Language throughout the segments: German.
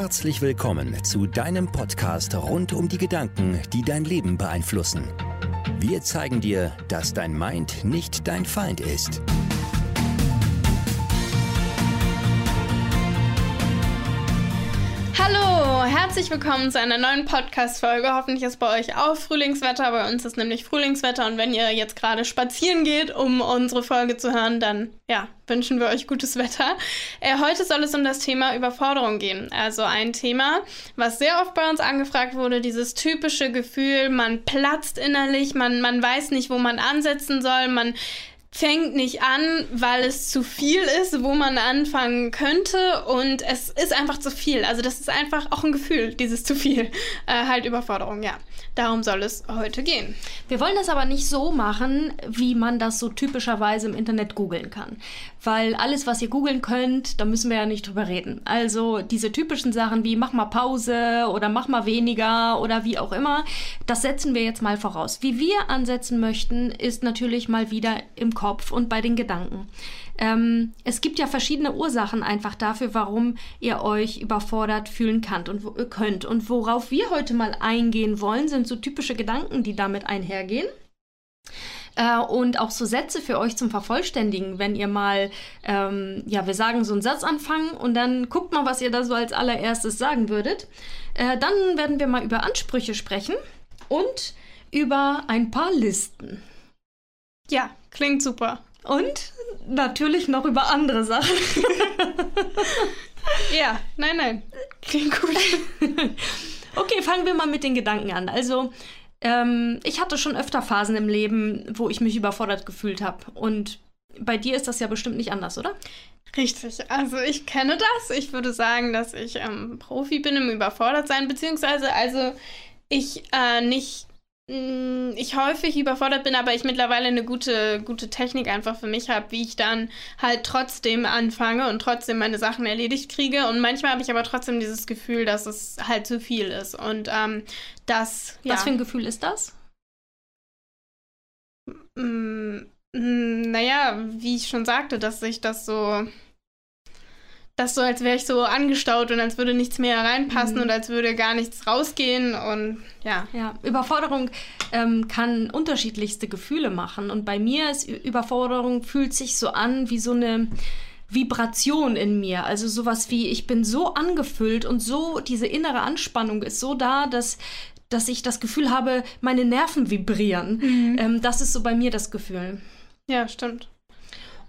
Herzlich willkommen zu deinem Podcast rund um die Gedanken, die dein Leben beeinflussen. Wir zeigen dir, dass dein Mind nicht dein Feind ist. Herzlich willkommen zu einer neuen Podcast-Folge. Hoffentlich ist bei euch auch Frühlingswetter. Bei uns ist nämlich Frühlingswetter und wenn ihr jetzt gerade spazieren geht, um unsere Folge zu hören, dann ja, wünschen wir euch gutes Wetter. Äh, heute soll es um das Thema Überforderung gehen. Also ein Thema, was sehr oft bei uns angefragt wurde, dieses typische Gefühl, man platzt innerlich, man, man weiß nicht, wo man ansetzen soll, man fängt nicht an, weil es zu viel ist, wo man anfangen könnte und es ist einfach zu viel. Also das ist einfach auch ein Gefühl, dieses zu viel. Äh, halt Überforderung, ja. Darum soll es heute gehen. Wir wollen das aber nicht so machen, wie man das so typischerweise im Internet googeln kann. Weil alles, was ihr googeln könnt, da müssen wir ja nicht drüber reden. Also diese typischen Sachen wie mach mal Pause oder mach mal weniger oder wie auch immer, das setzen wir jetzt mal voraus. Wie wir ansetzen möchten, ist natürlich mal wieder im Kopf und bei den Gedanken. Ähm, es gibt ja verschiedene Ursachen einfach dafür, warum ihr euch überfordert fühlen könnt und, könnt. Und worauf wir heute mal eingehen wollen, sind so typische Gedanken, die damit einhergehen äh, und auch so Sätze für euch zum Vervollständigen, wenn ihr mal, ähm, ja, wir sagen so einen Satz anfangen und dann guckt mal, was ihr da so als allererstes sagen würdet. Äh, dann werden wir mal über Ansprüche sprechen und über ein paar Listen. Ja, klingt super. Und natürlich noch über andere Sachen. ja, nein, nein. Klingt gut. okay, fangen wir mal mit den Gedanken an. Also, ähm, ich hatte schon öfter Phasen im Leben, wo ich mich überfordert gefühlt habe. Und bei dir ist das ja bestimmt nicht anders, oder? Richtig. Also ich kenne das. Ich würde sagen, dass ich ähm, Profi bin im Überfordertsein, beziehungsweise also ich äh, nicht ich häufig überfordert bin, aber ich mittlerweile eine gute, gute Technik einfach für mich habe, wie ich dann halt trotzdem anfange und trotzdem meine Sachen erledigt kriege. Und manchmal habe ich aber trotzdem dieses Gefühl, dass es halt zu viel ist. Und ähm, das. Ja. Was für ein Gefühl ist das? Mm, mm, naja, wie ich schon sagte, dass sich das so das so, als wäre ich so angestaut und als würde nichts mehr reinpassen mhm. und als würde gar nichts rausgehen und ja. Ja, Überforderung ähm, kann unterschiedlichste Gefühle machen und bei mir ist Überforderung fühlt sich so an wie so eine Vibration in mir. Also sowas wie, ich bin so angefüllt und so, diese innere Anspannung ist so da, dass, dass ich das Gefühl habe, meine Nerven vibrieren. Mhm. Ähm, das ist so bei mir das Gefühl. Ja, stimmt.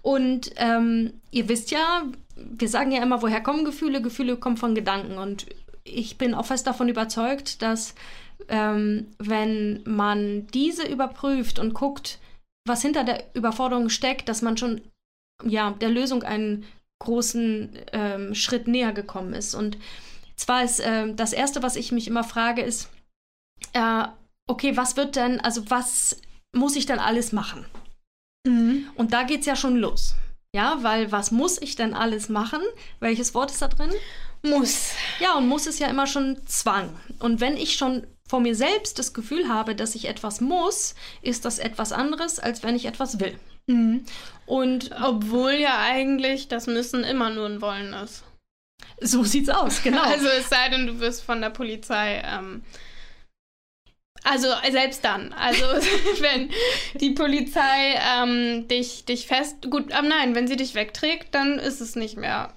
Und ähm, ihr wisst ja, wir sagen ja immer, woher kommen Gefühle? Gefühle kommen von Gedanken. Und ich bin auch fest davon überzeugt, dass ähm, wenn man diese überprüft und guckt, was hinter der Überforderung steckt, dass man schon ja der Lösung einen großen ähm, Schritt näher gekommen ist. Und zwar ist äh, das erste, was ich mich immer frage, ist, äh, okay, was wird denn, also was muss ich denn alles machen? Mhm. Und da geht es ja schon los. Ja, weil was muss ich denn alles machen? Welches Wort ist da drin? Muss. Ja, und muss ist ja immer schon Zwang. Und wenn ich schon vor mir selbst das Gefühl habe, dass ich etwas muss, ist das etwas anderes, als wenn ich etwas will. Mhm. Und obwohl ja eigentlich das Müssen immer nur ein Wollen ist. So sieht's aus, genau. Also es sei denn, du wirst von der Polizei ähm, also selbst dann. Also wenn die Polizei ähm, dich, dich fest. Gut, aber nein, wenn sie dich wegträgt, dann ist es nicht mehr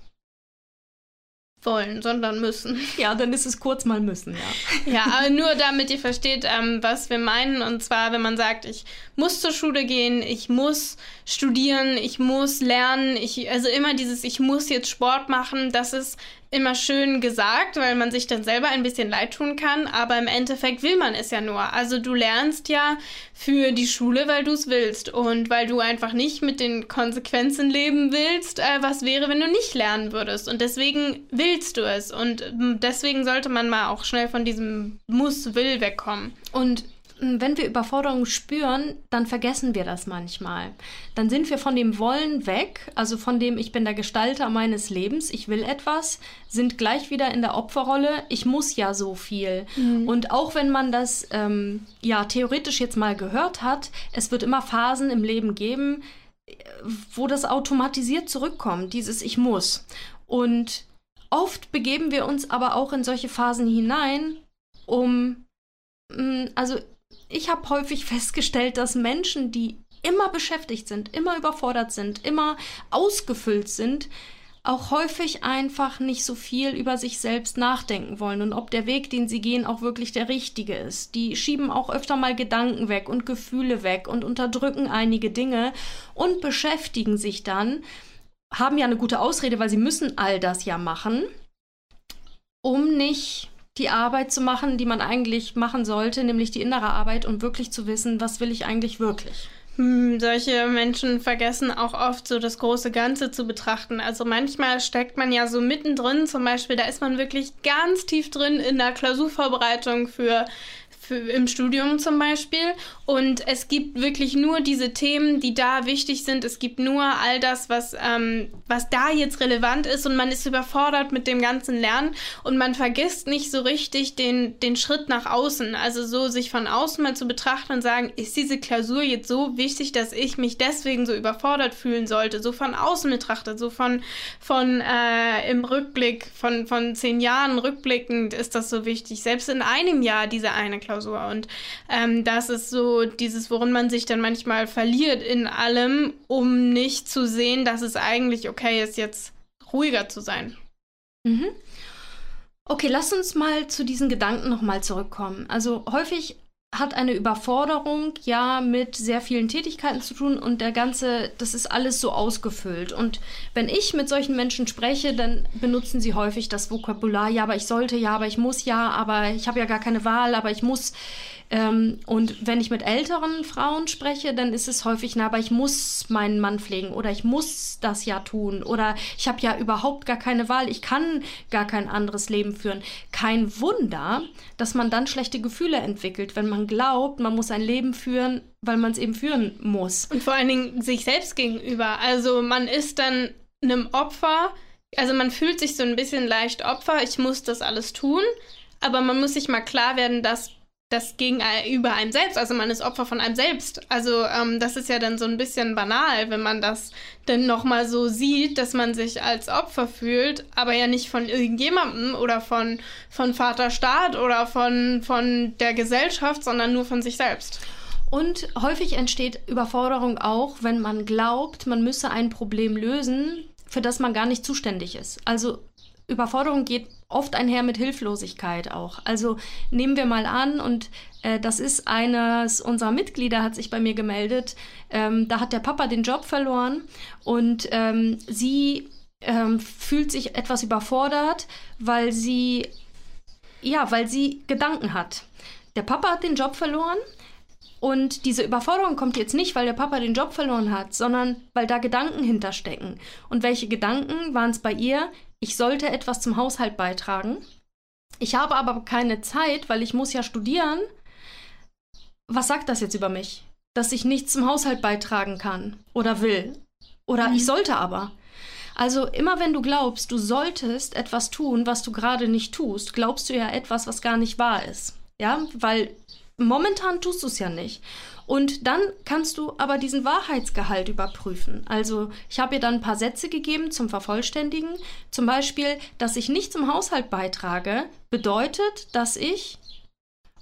wollen, sondern müssen. Ja, dann ist es kurz mal müssen, ja. Ja, aber nur damit ihr versteht, ähm, was wir meinen. Und zwar, wenn man sagt, ich muss zur Schule gehen, ich muss studieren, ich muss lernen, ich, also immer dieses, ich muss jetzt Sport machen, das ist immer schön gesagt, weil man sich dann selber ein bisschen leid tun kann, aber im Endeffekt will man es ja nur. Also du lernst ja für die Schule, weil du es willst und weil du einfach nicht mit den Konsequenzen leben willst, äh, was wäre, wenn du nicht lernen würdest. Und deswegen willst du es und ähm, deswegen sollte man mal auch schnell von diesem Muss-Will wegkommen. Und wenn wir Überforderung spüren, dann vergessen wir das manchmal. Dann sind wir von dem Wollen weg, also von dem Ich bin der Gestalter meines Lebens, ich will etwas, sind gleich wieder in der Opferrolle, ich muss ja so viel. Mhm. Und auch wenn man das ähm, ja theoretisch jetzt mal gehört hat, es wird immer Phasen im Leben geben, wo das automatisiert zurückkommt, dieses Ich muss. Und oft begeben wir uns aber auch in solche Phasen hinein, um, mm, also ich habe häufig festgestellt, dass Menschen, die immer beschäftigt sind, immer überfordert sind, immer ausgefüllt sind, auch häufig einfach nicht so viel über sich selbst nachdenken wollen und ob der Weg, den sie gehen, auch wirklich der richtige ist. Die schieben auch öfter mal Gedanken weg und Gefühle weg und unterdrücken einige Dinge und beschäftigen sich dann, haben ja eine gute Ausrede, weil sie müssen all das ja machen, um nicht die Arbeit zu machen, die man eigentlich machen sollte, nämlich die innere Arbeit und wirklich zu wissen, was will ich eigentlich wirklich. Hm, solche Menschen vergessen auch oft so das große Ganze zu betrachten. Also manchmal steckt man ja so mittendrin, zum Beispiel, da ist man wirklich ganz tief drin in der Klausurvorbereitung für für, im Studium zum Beispiel. Und es gibt wirklich nur diese Themen, die da wichtig sind. Es gibt nur all das, was, ähm, was da jetzt relevant ist. Und man ist überfordert mit dem ganzen Lernen. Und man vergisst nicht so richtig den, den Schritt nach außen. Also so sich von außen mal zu betrachten und sagen, ist diese Klausur jetzt so wichtig, dass ich mich deswegen so überfordert fühlen sollte? So von außen betrachtet, so von, von äh, im Rückblick, von, von zehn Jahren rückblickend ist das so wichtig. Selbst in einem Jahr diese eine Klausur. Klausur. Und ähm, das ist so dieses, worin man sich dann manchmal verliert in allem, um nicht zu sehen, dass es eigentlich okay ist, jetzt ruhiger zu sein. Mhm. Okay, lass uns mal zu diesen Gedanken nochmal zurückkommen. Also häufig hat eine Überforderung ja mit sehr vielen Tätigkeiten zu tun und der ganze, das ist alles so ausgefüllt. Und wenn ich mit solchen Menschen spreche, dann benutzen sie häufig das Vokabular, ja, aber ich sollte, ja, aber ich muss, ja, aber ich habe ja gar keine Wahl, aber ich muss. Ähm, und wenn ich mit älteren Frauen spreche, dann ist es häufig, na, aber ich muss meinen Mann pflegen oder ich muss das ja tun oder ich habe ja überhaupt gar keine Wahl, ich kann gar kein anderes Leben führen. Kein Wunder, dass man dann schlechte Gefühle entwickelt, wenn man glaubt, man muss ein Leben führen, weil man es eben führen muss. Und vor allen Dingen sich selbst gegenüber. Also man ist dann einem Opfer, also man fühlt sich so ein bisschen leicht Opfer, ich muss das alles tun, aber man muss sich mal klar werden, dass das gegenüber einem selbst, also man ist Opfer von einem selbst. Also ähm, das ist ja dann so ein bisschen banal, wenn man das dann nochmal so sieht, dass man sich als Opfer fühlt, aber ja nicht von irgendjemandem oder von, von Vater Staat oder von, von der Gesellschaft, sondern nur von sich selbst. Und häufig entsteht Überforderung auch, wenn man glaubt, man müsse ein Problem lösen, für das man gar nicht zuständig ist. Also Überforderung geht oft einher mit Hilflosigkeit auch. Also nehmen wir mal an, und äh, das ist eines unserer Mitglieder, hat sich bei mir gemeldet, ähm, da hat der Papa den Job verloren und ähm, sie ähm, fühlt sich etwas überfordert, weil sie, ja, weil sie Gedanken hat. Der Papa hat den Job verloren. Und diese Überforderung kommt jetzt nicht, weil der Papa den Job verloren hat, sondern weil da Gedanken hinterstecken. Und welche Gedanken waren es bei ihr? Ich sollte etwas zum Haushalt beitragen. Ich habe aber keine Zeit, weil ich muss ja studieren. Was sagt das jetzt über mich? Dass ich nichts zum Haushalt beitragen kann oder will. Oder mhm. ich sollte aber. Also immer wenn du glaubst, du solltest etwas tun, was du gerade nicht tust, glaubst du ja etwas, was gar nicht wahr ist. Ja, weil momentan tust du es ja nicht. Und dann kannst du aber diesen Wahrheitsgehalt überprüfen. Also ich habe ihr dann ein paar Sätze gegeben zum Vervollständigen. Zum Beispiel, dass ich nicht zum Haushalt beitrage, bedeutet, dass ich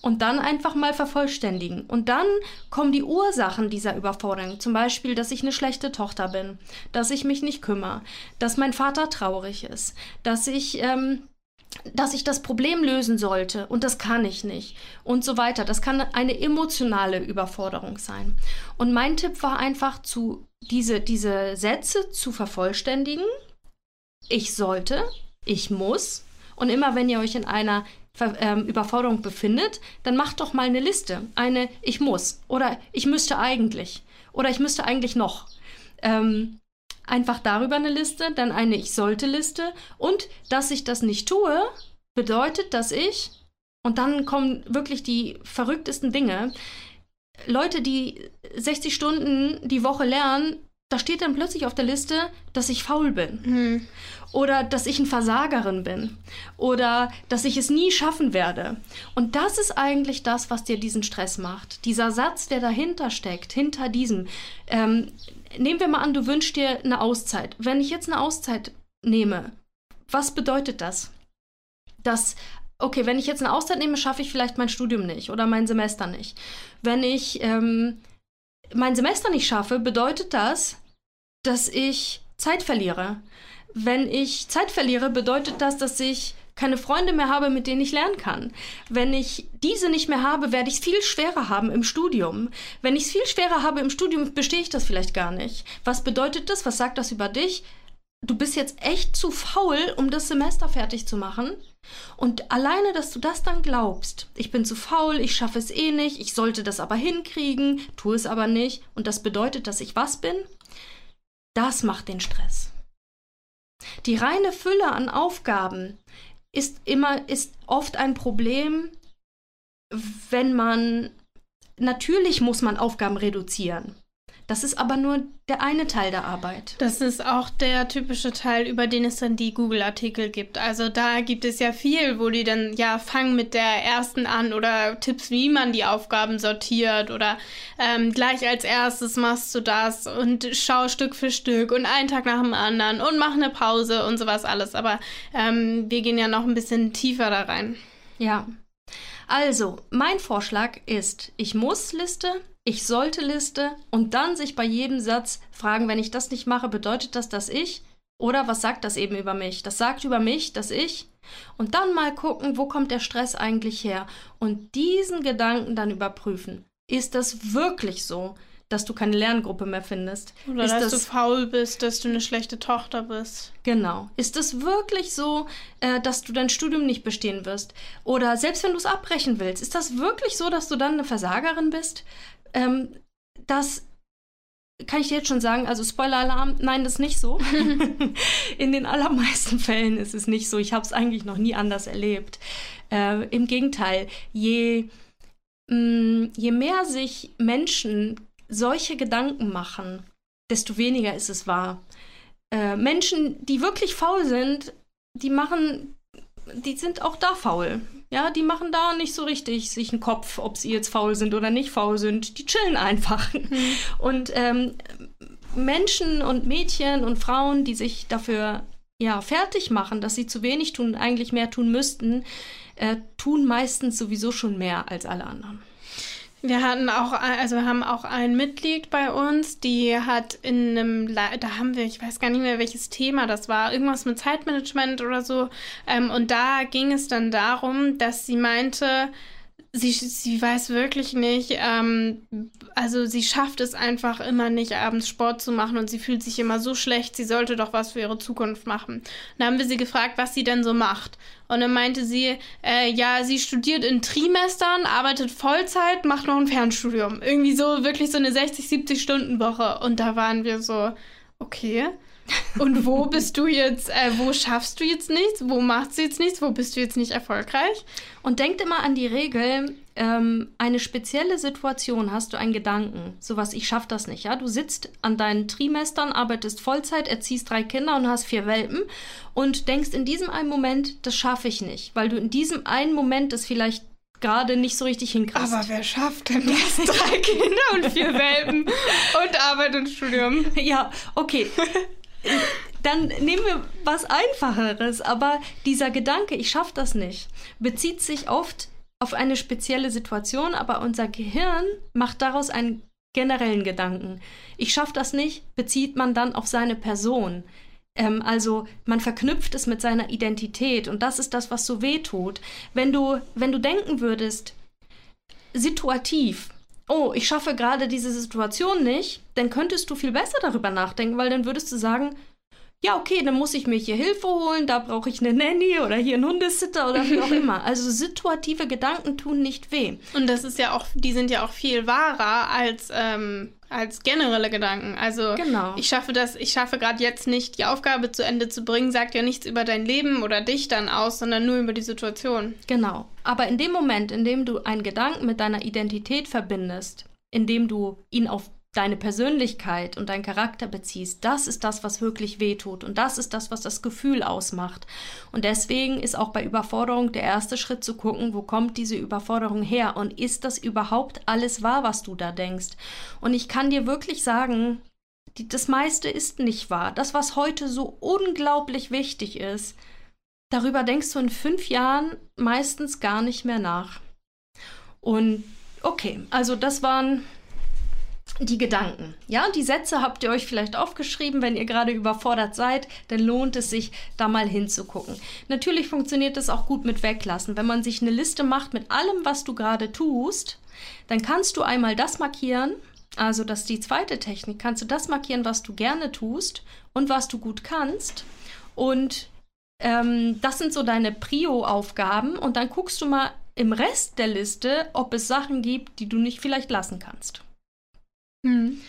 und dann einfach mal vervollständigen. Und dann kommen die Ursachen dieser Überforderung. Zum Beispiel, dass ich eine schlechte Tochter bin, dass ich mich nicht kümmere, dass mein Vater traurig ist, dass ich ähm, dass ich das Problem lösen sollte und das kann ich nicht und so weiter. Das kann eine emotionale Überforderung sein. Und mein Tipp war einfach, zu diese, diese Sätze zu vervollständigen. Ich sollte, ich muss. Und immer wenn ihr euch in einer ähm, Überforderung befindet, dann macht doch mal eine Liste. Eine Ich muss oder ich müsste eigentlich oder ich müsste eigentlich noch. Ähm, einfach darüber eine Liste, dann eine Ich sollte Liste und dass ich das nicht tue, bedeutet, dass ich, und dann kommen wirklich die verrücktesten Dinge, Leute, die 60 Stunden die Woche lernen, da steht dann plötzlich auf der Liste, dass ich faul bin. Mhm. Oder dass ich ein Versagerin bin. Oder dass ich es nie schaffen werde. Und das ist eigentlich das, was dir diesen Stress macht. Dieser Satz, der dahinter steckt, hinter diesem. Ähm, nehmen wir mal an, du wünschst dir eine Auszeit. Wenn ich jetzt eine Auszeit nehme, was bedeutet das? Dass, okay, wenn ich jetzt eine Auszeit nehme, schaffe ich vielleicht mein Studium nicht oder mein Semester nicht. Wenn ich ähm, mein Semester nicht schaffe, bedeutet das, dass ich Zeit verliere. Wenn ich Zeit verliere, bedeutet das, dass ich keine Freunde mehr habe, mit denen ich lernen kann. Wenn ich diese nicht mehr habe, werde ich es viel schwerer haben im Studium. Wenn ich es viel schwerer habe im Studium, bestehe ich das vielleicht gar nicht. Was bedeutet das? Was sagt das über dich? Du bist jetzt echt zu faul, um das Semester fertig zu machen. Und alleine, dass du das dann glaubst, ich bin zu faul, ich schaffe es eh nicht, ich sollte das aber hinkriegen, tue es aber nicht, und das bedeutet, dass ich was bin, das macht den Stress. Die reine Fülle an Aufgaben ist immer, ist oft ein Problem, wenn man, natürlich muss man Aufgaben reduzieren. Das ist aber nur der eine Teil der Arbeit. Das ist auch der typische Teil, über den es dann die Google-Artikel gibt. Also da gibt es ja viel, wo die dann, ja, fangen mit der ersten an oder Tipps, wie man die Aufgaben sortiert oder ähm, gleich als erstes machst du das und schau Stück für Stück und einen Tag nach dem anderen und mach eine Pause und sowas alles. Aber ähm, wir gehen ja noch ein bisschen tiefer da rein. Ja. Also, mein Vorschlag ist, ich muss Liste, ich sollte Liste und dann sich bei jedem Satz fragen, wenn ich das nicht mache, bedeutet das, dass ich? Oder was sagt das eben über mich? Das sagt über mich, dass ich? Und dann mal gucken, wo kommt der Stress eigentlich her? Und diesen Gedanken dann überprüfen. Ist das wirklich so, dass du keine Lerngruppe mehr findest? Oder ist dass das, du faul bist, dass du eine schlechte Tochter bist. Genau. Ist es wirklich so, äh, dass du dein Studium nicht bestehen wirst? Oder selbst wenn du es abbrechen willst, ist das wirklich so, dass du dann eine Versagerin bist? Ähm, das kann ich dir jetzt schon sagen, also Spoiler-Alarm, nein, das ist nicht so. In den allermeisten Fällen ist es nicht so. Ich habe es eigentlich noch nie anders erlebt. Äh, Im Gegenteil, je, mh, mm, je mehr sich Menschen solche Gedanken machen, desto weniger ist es wahr. Äh, Menschen, die wirklich faul sind, die machen, die sind auch da faul. Ja, die machen da nicht so richtig sich einen Kopf, ob sie jetzt faul sind oder nicht faul sind. Die chillen einfach. Mhm. Und ähm, Menschen und Mädchen und Frauen, die sich dafür ja, fertig machen, dass sie zu wenig tun und eigentlich mehr tun müssten, äh, tun meistens sowieso schon mehr als alle anderen. Wir hatten auch, also wir haben auch ein Mitglied bei uns, die hat in einem, da haben wir, ich weiß gar nicht mehr, welches Thema das war, irgendwas mit Zeitmanagement oder so. Ähm, und da ging es dann darum, dass sie meinte, sie, sie weiß wirklich nicht, ähm, also sie schafft es einfach immer nicht, abends Sport zu machen und sie fühlt sich immer so schlecht, sie sollte doch was für ihre Zukunft machen. Und dann haben wir sie gefragt, was sie denn so macht. Und dann meinte sie, äh, ja, sie studiert in Trimestern, arbeitet Vollzeit, macht noch ein Fernstudium. Irgendwie so, wirklich so eine 60, 70 Stunden Woche. Und da waren wir so, okay. Und wo bist du jetzt, äh, wo schaffst du jetzt nichts? Wo machst du jetzt nichts? Wo bist du jetzt nicht erfolgreich? Und denkt immer an die Regel, ähm, eine spezielle Situation hast du einen Gedanken. Sowas, ich schaff das nicht, ja? Du sitzt an deinen Trimestern, arbeitest Vollzeit, erziehst drei Kinder und hast vier Welpen und denkst in diesem einen Moment, das schaffe ich nicht, weil du in diesem einen Moment das vielleicht gerade nicht so richtig hinkriegst. Aber wer schafft denn das? Drei Kinder und vier Welpen und Arbeit und Studium. Ja, okay dann nehmen wir was Einfacheres. Aber dieser Gedanke, ich schaffe das nicht, bezieht sich oft auf eine spezielle Situation, aber unser Gehirn macht daraus einen generellen Gedanken. Ich schaffe das nicht, bezieht man dann auf seine Person. Ähm, also man verknüpft es mit seiner Identität und das ist das, was so weh tut. Wenn du, wenn du denken würdest, situativ, oh, ich schaffe gerade diese Situation nicht, dann könntest du viel besser darüber nachdenken, weil dann würdest du sagen, ja, okay, dann muss ich mir hier Hilfe holen, da brauche ich eine Nanny oder hier einen Hundesitter oder wie auch immer. Also situative Gedanken tun nicht weh. Und das ist ja auch, die sind ja auch viel wahrer als, ähm, als generelle Gedanken. Also genau. ich schaffe das, ich schaffe gerade jetzt nicht, die Aufgabe zu Ende zu bringen, sagt ja nichts über dein Leben oder dich dann aus, sondern nur über die Situation. Genau. Aber in dem Moment, in dem du einen Gedanken mit deiner Identität verbindest, in dem du ihn auf deine Persönlichkeit und deinen Charakter beziehst, das ist das, was wirklich wehtut und das ist das, was das Gefühl ausmacht. Und deswegen ist auch bei Überforderung der erste Schritt zu gucken, wo kommt diese Überforderung her und ist das überhaupt alles wahr, was du da denkst. Und ich kann dir wirklich sagen, die, das meiste ist nicht wahr. Das, was heute so unglaublich wichtig ist, darüber denkst du in fünf Jahren meistens gar nicht mehr nach. Und okay, also das waren die Gedanken. Ja, die Sätze habt ihr euch vielleicht aufgeschrieben, wenn ihr gerade überfordert seid, dann lohnt es sich, da mal hinzugucken. Natürlich funktioniert das auch gut mit Weglassen. Wenn man sich eine Liste macht mit allem, was du gerade tust, dann kannst du einmal das markieren, also das ist die zweite Technik, kannst du das markieren, was du gerne tust und was du gut kannst. Und ähm, das sind so deine Prio-Aufgaben und dann guckst du mal im Rest der Liste, ob es Sachen gibt, die du nicht vielleicht lassen kannst. Hm.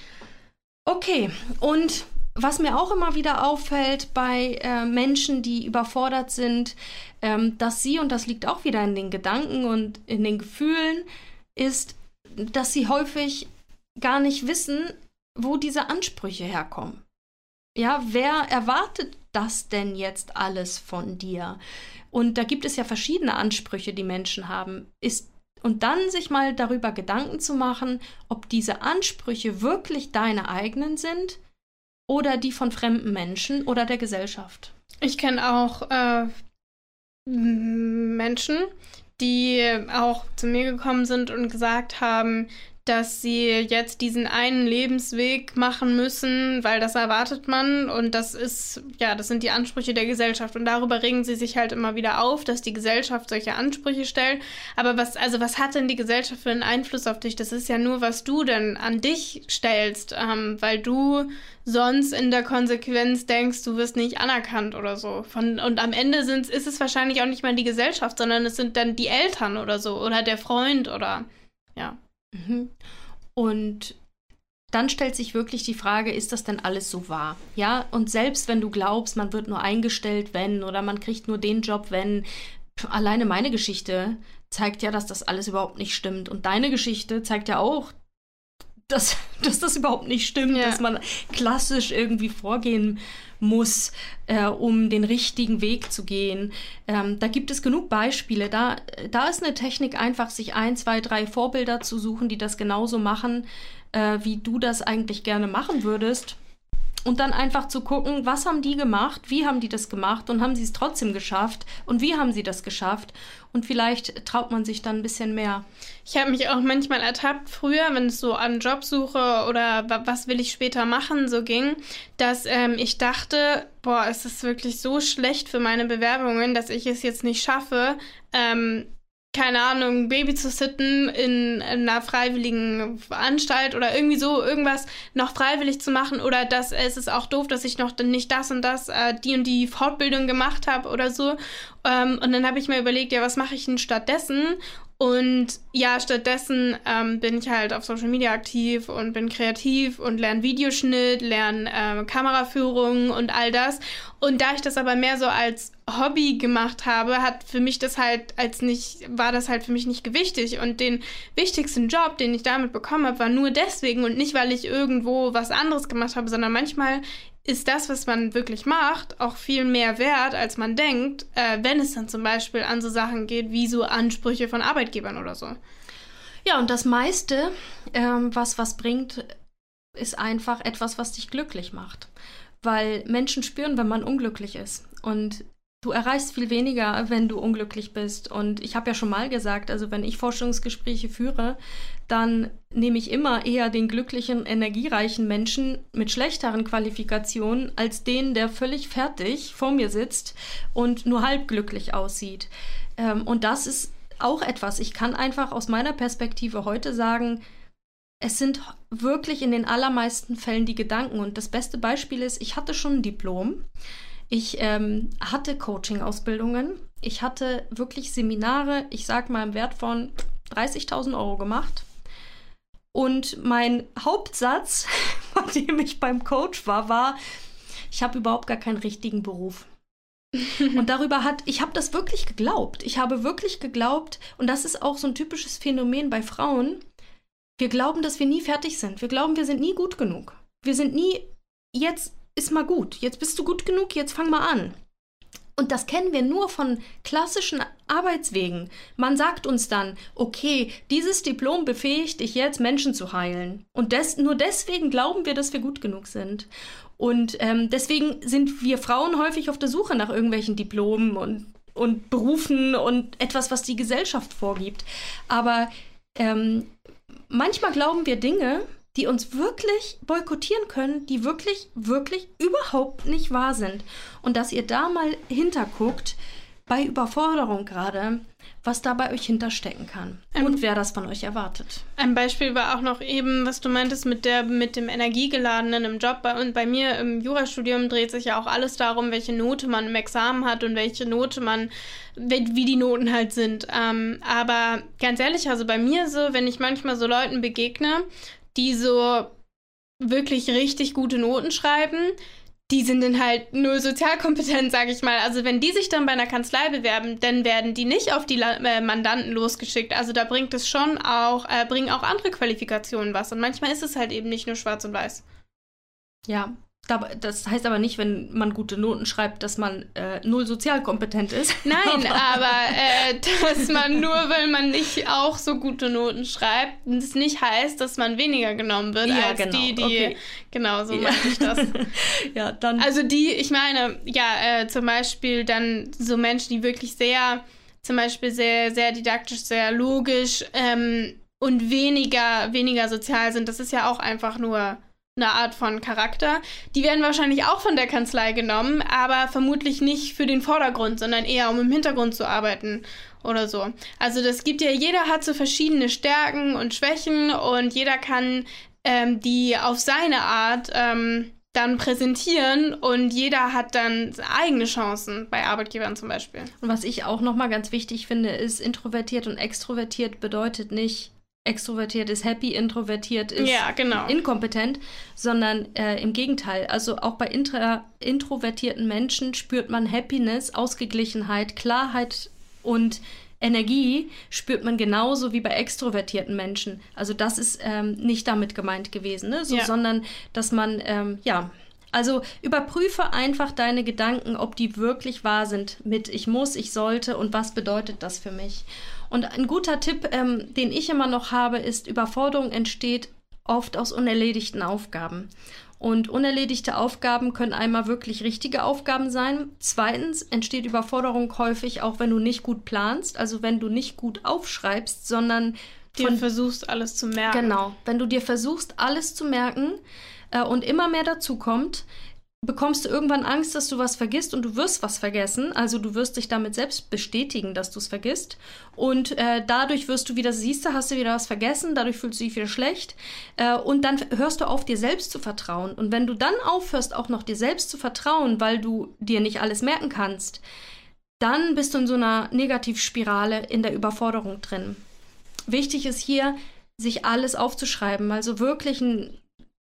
Okay, und was mir auch immer wieder auffällt bei äh, Menschen, die überfordert sind, ähm, dass sie, und das liegt auch wieder in den Gedanken und in den Gefühlen, ist, dass sie häufig gar nicht wissen, wo diese Ansprüche herkommen. Ja, wer erwartet das denn jetzt alles von dir? Und da gibt es ja verschiedene Ansprüche, die Menschen haben. Ist und dann sich mal darüber Gedanken zu machen, ob diese Ansprüche wirklich deine eigenen sind oder die von fremden Menschen oder der Gesellschaft. Ich kenne auch äh, Menschen, die auch zu mir gekommen sind und gesagt haben, dass sie jetzt diesen einen Lebensweg machen müssen, weil das erwartet man und das ist, ja, das sind die Ansprüche der Gesellschaft und darüber regen sie sich halt immer wieder auf, dass die Gesellschaft solche Ansprüche stellt. Aber was, also was hat denn die Gesellschaft für einen Einfluss auf dich? Das ist ja nur, was du denn an dich stellst, ähm, weil du sonst in der Konsequenz denkst, du wirst nicht anerkannt oder so. Von, und am Ende sind, ist es wahrscheinlich auch nicht mal die Gesellschaft, sondern es sind dann die Eltern oder so oder der Freund oder ja. Mhm. Und dann stellt sich wirklich die Frage, ist das denn alles so wahr? Ja, und selbst wenn du glaubst, man wird nur eingestellt, wenn, oder man kriegt nur den Job, wenn, alleine meine Geschichte zeigt ja, dass das alles überhaupt nicht stimmt. Und deine Geschichte zeigt ja auch, dass, dass das überhaupt nicht stimmt, ja. dass man klassisch irgendwie vorgehen muss, äh, um den richtigen Weg zu gehen. Ähm, da gibt es genug Beispiele. Da, da ist eine Technik einfach, sich ein, zwei, drei Vorbilder zu suchen, die das genauso machen, äh, wie du das eigentlich gerne machen würdest und dann einfach zu gucken, was haben die gemacht, wie haben die das gemacht und haben sie es trotzdem geschafft und wie haben sie das geschafft und vielleicht traut man sich dann ein bisschen mehr. Ich habe mich auch manchmal ertappt früher, wenn es so an Jobsuche oder was will ich später machen so ging, dass ähm, ich dachte, boah, es ist wirklich so schlecht für meine Bewerbungen, dass ich es jetzt nicht schaffe, ähm, keine Ahnung, Baby zu sitten in, einer freiwilligen Anstalt oder irgendwie so irgendwas noch freiwillig zu machen oder dass es ist auch doof, dass ich noch nicht das und das, äh, die und die Fortbildung gemacht habe oder so. Ähm, und dann habe ich mir überlegt, ja, was mache ich denn stattdessen? Und ja, stattdessen ähm, bin ich halt auf Social Media aktiv und bin kreativ und lerne Videoschnitt, lerne äh, Kameraführung und all das. Und da ich das aber mehr so als Hobby gemacht habe, hat für mich das halt als nicht, war das halt für mich nicht gewichtig. Und den wichtigsten Job, den ich damit bekommen habe, war nur deswegen und nicht, weil ich irgendwo was anderes gemacht habe, sondern manchmal ist das, was man wirklich macht, auch viel mehr wert, als man denkt, äh, wenn es dann zum Beispiel an so Sachen geht, wie so Ansprüche von Arbeitgebern oder so. Ja, und das meiste, ähm, was was bringt, ist einfach etwas, was dich glücklich macht. Weil Menschen spüren, wenn man unglücklich ist. Und Du erreichst viel weniger, wenn du unglücklich bist. Und ich habe ja schon mal gesagt, also wenn ich Forschungsgespräche führe, dann nehme ich immer eher den glücklichen, energiereichen Menschen mit schlechteren Qualifikationen als den, der völlig fertig vor mir sitzt und nur halb glücklich aussieht. Ähm, und das ist auch etwas. Ich kann einfach aus meiner Perspektive heute sagen, es sind wirklich in den allermeisten Fällen die Gedanken. Und das beste Beispiel ist, ich hatte schon ein Diplom. Ich ähm, hatte Coaching-Ausbildungen. Ich hatte wirklich Seminare, ich sag mal im Wert von 30.000 Euro gemacht. Und mein Hauptsatz, bei dem ich beim Coach war, war, ich habe überhaupt gar keinen richtigen Beruf. und darüber hat, ich habe das wirklich geglaubt. Ich habe wirklich geglaubt, und das ist auch so ein typisches Phänomen bei Frauen. Wir glauben, dass wir nie fertig sind. Wir glauben, wir sind nie gut genug. Wir sind nie jetzt ist mal gut. Jetzt bist du gut genug, jetzt fang mal an. Und das kennen wir nur von klassischen Arbeitswegen. Man sagt uns dann, okay, dieses Diplom befähigt dich jetzt, Menschen zu heilen. Und des, nur deswegen glauben wir, dass wir gut genug sind. Und ähm, deswegen sind wir Frauen häufig auf der Suche nach irgendwelchen Diplomen und, und Berufen und etwas, was die Gesellschaft vorgibt. Aber ähm, manchmal glauben wir Dinge, die uns wirklich boykottieren können, die wirklich, wirklich überhaupt nicht wahr sind. Und dass ihr da mal hinterguckt, bei Überforderung gerade, was da bei euch hinterstecken kann ähm, und wer das von euch erwartet. Ein Beispiel war auch noch eben, was du meintest mit der mit dem energiegeladenen im Job. Bei, und bei mir im Jurastudium dreht sich ja auch alles darum, welche Note man im Examen hat und welche Note man, wie die Noten halt sind. Ähm, aber ganz ehrlich, also bei mir so, wenn ich manchmal so Leuten begegne, die so wirklich richtig gute Noten schreiben, die sind dann halt null sozialkompetent, sage ich mal. Also wenn die sich dann bei einer Kanzlei bewerben, dann werden die nicht auf die äh, Mandanten losgeschickt. Also da bringt es schon auch, äh, bringen auch andere Qualifikationen was. Und manchmal ist es halt eben nicht nur schwarz und weiß. Ja, das heißt aber nicht, wenn man gute Noten schreibt, dass man äh, null sozialkompetent ist. Nein, aber äh, dass man nur, weil man nicht auch so gute Noten schreibt, das nicht heißt, dass man weniger genommen wird ja, als genau. die, die. Okay. Genau, so ja. meine ich das. ja, dann. Also die, ich meine, ja, äh, zum Beispiel dann so Menschen, die wirklich sehr, zum Beispiel sehr, sehr didaktisch, sehr logisch ähm, und weniger, weniger sozial sind, das ist ja auch einfach nur eine Art von Charakter. Die werden wahrscheinlich auch von der Kanzlei genommen, aber vermutlich nicht für den Vordergrund, sondern eher um im Hintergrund zu arbeiten oder so. Also das gibt ja, jeder hat so verschiedene Stärken und Schwächen und jeder kann ähm, die auf seine Art ähm, dann präsentieren und jeder hat dann eigene Chancen bei Arbeitgebern zum Beispiel. Und was ich auch nochmal ganz wichtig finde, ist introvertiert und extrovertiert bedeutet nicht, extrovertiert ist happy, introvertiert ist ja, genau. inkompetent, sondern äh, im Gegenteil. Also auch bei intra introvertierten Menschen spürt man Happiness, Ausgeglichenheit, Klarheit und Energie spürt man genauso wie bei extrovertierten Menschen. Also das ist ähm, nicht damit gemeint gewesen, ne? so, ja. sondern dass man ähm, ja also überprüfe einfach deine Gedanken, ob die wirklich wahr sind mit ich muss, ich sollte und was bedeutet das für mich. Und ein guter Tipp, ähm, den ich immer noch habe, ist, Überforderung entsteht oft aus unerledigten Aufgaben. Und unerledigte Aufgaben können einmal wirklich richtige Aufgaben sein. Zweitens entsteht Überforderung häufig auch, wenn du nicht gut planst, also wenn du nicht gut aufschreibst, sondern dir versuchst alles zu merken. Genau, wenn du dir versuchst alles zu merken äh, und immer mehr dazu kommt, bekommst du irgendwann Angst, dass du was vergisst und du wirst was vergessen. Also du wirst dich damit selbst bestätigen, dass du es vergisst. Und äh, dadurch wirst du wieder, siehst du, hast du wieder was vergessen, dadurch fühlst du dich wieder schlecht. Äh, und dann hörst du auf, dir selbst zu vertrauen. Und wenn du dann aufhörst, auch noch dir selbst zu vertrauen, weil du dir nicht alles merken kannst, dann bist du in so einer Negativspirale in der Überforderung drin. Wichtig ist hier, sich alles aufzuschreiben, also wirklich ein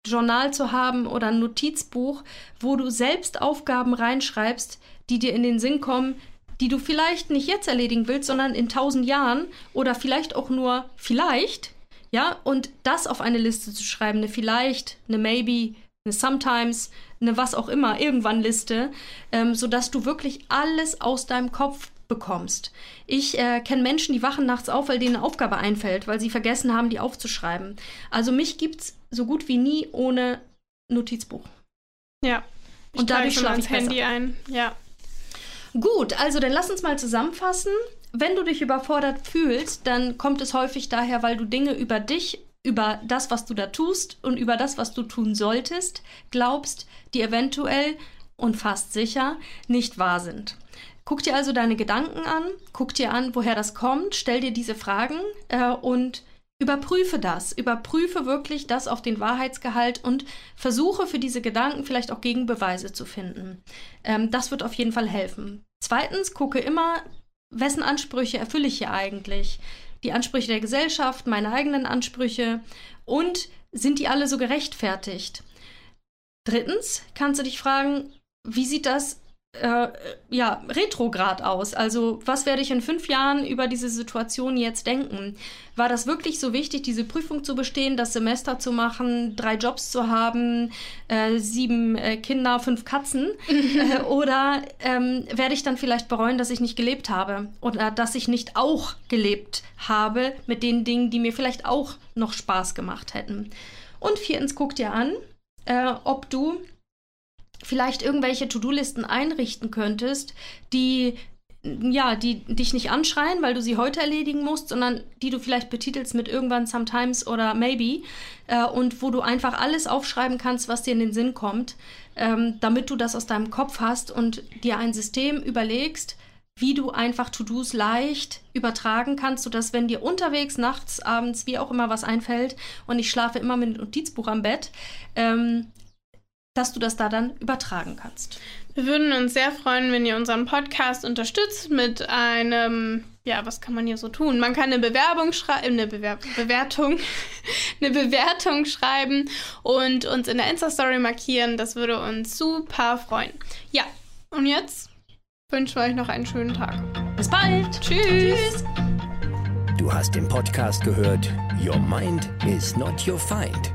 Journal zu haben oder ein Notizbuch, wo du selbst Aufgaben reinschreibst, die dir in den Sinn kommen, die du vielleicht nicht jetzt erledigen willst, sondern in tausend Jahren oder vielleicht auch nur vielleicht, ja, und das auf eine Liste zu schreiben, eine vielleicht, eine maybe, eine sometimes, eine was auch immer, irgendwann Liste, ähm, sodass du wirklich alles aus deinem Kopf bekommst. Ich äh, kenne Menschen, die wachen nachts auf, weil denen eine Aufgabe einfällt, weil sie vergessen haben, die aufzuschreiben. Also mich gibt's so gut wie nie ohne Notizbuch. Ja. Ich und dadurch schlafe ich Handy ein. Ja. Gut, also dann lass uns mal zusammenfassen. Wenn du dich überfordert fühlst, dann kommt es häufig daher, weil du Dinge über dich, über das, was du da tust und über das, was du tun solltest, glaubst, die eventuell und fast sicher nicht wahr sind. Guck dir also deine Gedanken an, guck dir an, woher das kommt, stell dir diese Fragen äh, und überprüfe das. Überprüfe wirklich das auf den Wahrheitsgehalt und versuche für diese Gedanken vielleicht auch Gegenbeweise zu finden. Ähm, das wird auf jeden Fall helfen. Zweitens, gucke immer, wessen Ansprüche erfülle ich hier eigentlich? Die Ansprüche der Gesellschaft, meine eigenen Ansprüche und sind die alle so gerechtfertigt? Drittens kannst du dich fragen, wie sieht das äh, ja, retrograd aus. Also, was werde ich in fünf Jahren über diese Situation jetzt denken? War das wirklich so wichtig, diese Prüfung zu bestehen, das Semester zu machen, drei Jobs zu haben, äh, sieben äh, Kinder, fünf Katzen? Äh, oder ähm, werde ich dann vielleicht bereuen, dass ich nicht gelebt habe? Oder dass ich nicht auch gelebt habe mit den Dingen, die mir vielleicht auch noch Spaß gemacht hätten? Und viertens, guck dir an, äh, ob du vielleicht irgendwelche To-Do-Listen einrichten könntest, die ja, die dich nicht anschreien, weil du sie heute erledigen musst, sondern die du vielleicht betitelst mit irgendwann, sometimes oder maybe äh, und wo du einfach alles aufschreiben kannst, was dir in den Sinn kommt, ähm, damit du das aus deinem Kopf hast und dir ein System überlegst, wie du einfach To-Dos leicht übertragen kannst, sodass wenn dir unterwegs, nachts, abends, wie auch immer was einfällt und ich schlafe immer mit einem Notizbuch am Bett, ähm, dass du das da dann übertragen kannst. Wir würden uns sehr freuen, wenn ihr unseren Podcast unterstützt mit einem, ja, was kann man hier so tun? Man kann eine Bewerbung schreiben, eine Bewer Bewertung, eine Bewertung schreiben und uns in der Insta-Story markieren. Das würde uns super freuen. Ja, und jetzt wünschen wir euch noch einen schönen Tag. Bis bald. Tschüss. Du hast den Podcast gehört Your Mind is not your Find